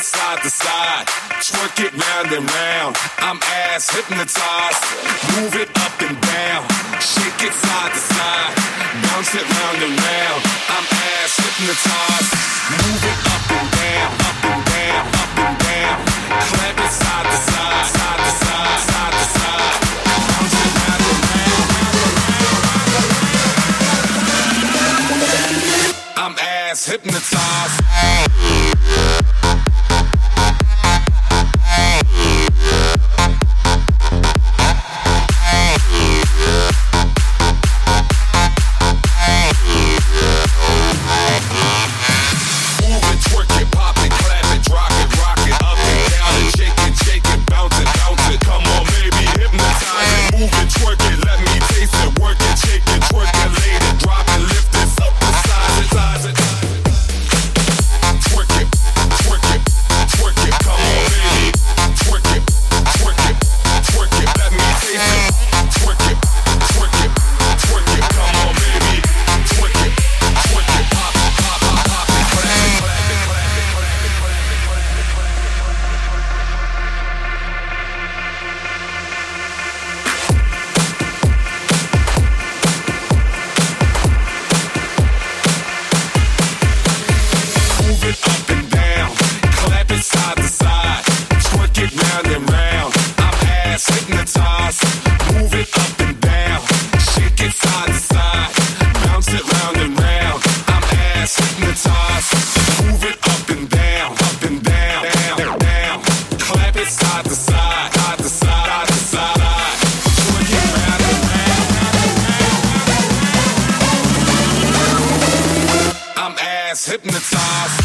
side to side. Twerk it round and round. I'm ass hypnotized. Move it up and down. Shake it side to side. Bounce it round and round. I'm ass hypnotized. Move it up and down, up and down, up and down. Clap it side to side, side to side, side to side. Bounce it and round and round. I'm ass hypnotized. It's hypnotized.